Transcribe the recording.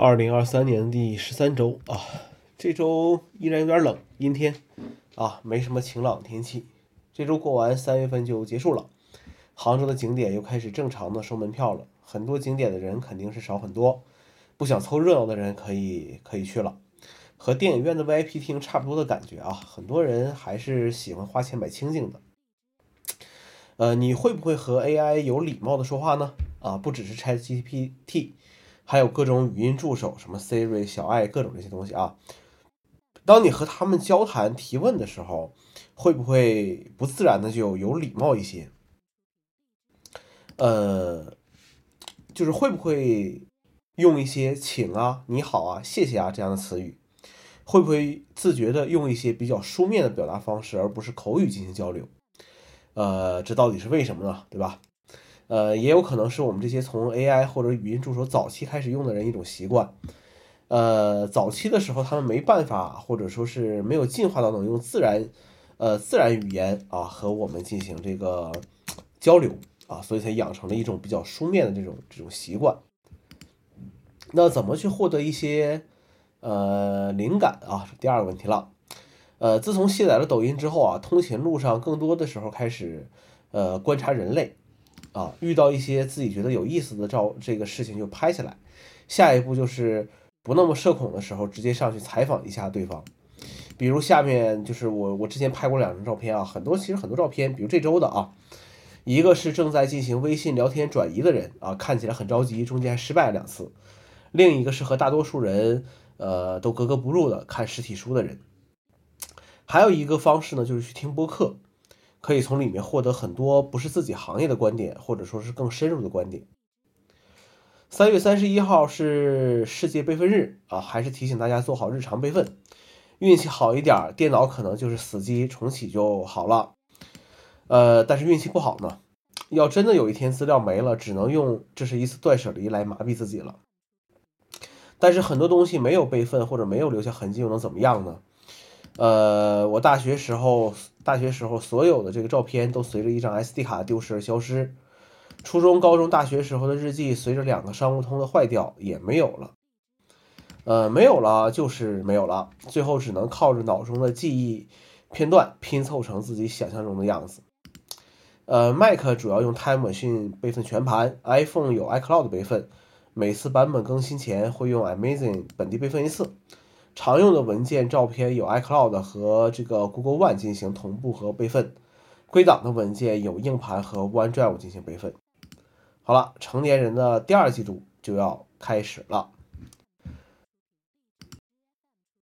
二零二三年第十三周啊，这周依然有点冷，阴天啊，没什么晴朗天气。这周过完，三月份就结束了，杭州的景点又开始正常的收门票了。很多景点的人肯定是少很多，不想凑热闹的人可以可以去了。和电影院的 VIP 厅差不多的感觉啊，很多人还是喜欢花钱买清静的。呃，你会不会和 AI 有礼貌的说话呢？啊，不只是 ChatGPT。还有各种语音助手，什么 Siri、小爱，各种这些东西啊。当你和他们交谈、提问的时候，会不会不自然的就有礼貌一些？呃，就是会不会用一些“请啊”“你好啊”“谢谢啊”这样的词语？会不会自觉的用一些比较书面的表达方式，而不是口语进行交流？呃，这到底是为什么呢？对吧？呃，也有可能是我们这些从 AI 或者语音助手早期开始用的人一种习惯。呃，早期的时候他们没办法，或者说是没有进化到能用自然，呃，自然语言啊和我们进行这个交流啊，所以才养成了一种比较书面的这种这种习惯。那怎么去获得一些呃灵感啊？第二个问题了。呃，自从卸载了抖音之后啊，通勤路上更多的时候开始呃观察人类。啊，遇到一些自己觉得有意思的照，这个事情就拍下来。下一步就是不那么社恐的时候，直接上去采访一下对方。比如下面就是我，我之前拍过两张照片啊，很多其实很多照片，比如这周的啊，一个是正在进行微信聊天转移的人啊，看起来很着急，中间还失败了两次；另一个是和大多数人呃都格格不入的看实体书的人。还有一个方式呢，就是去听播客。可以从里面获得很多不是自己行业的观点，或者说是更深入的观点。三月三十一号是世界备份日啊，还是提醒大家做好日常备份。运气好一点，电脑可能就是死机重启就好了。呃，但是运气不好呢，要真的有一天资料没了，只能用这是一次断舍离来麻痹自己了。但是很多东西没有备份或者没有留下痕迹，又能怎么样呢？呃，我大学时候，大学时候所有的这个照片都随着一张 SD 卡丢失而消失。初中、高中、大学时候的日记，随着两个商务通的坏掉也没有了。呃，没有了就是没有了，最后只能靠着脑中的记忆片段拼凑成自己想象中的样子。呃，Mac 主要用 Time Machine 备份全盘，iPhone 有 iCloud 备份，每次版本更新前会用 Amazing 本地备份一次。常用的文件、照片有 iCloud 和这个 Google One 进行同步和备份，归档的文件有硬盘和 OneDrive 进行备份。好了，成年人的第二季度就要开始了。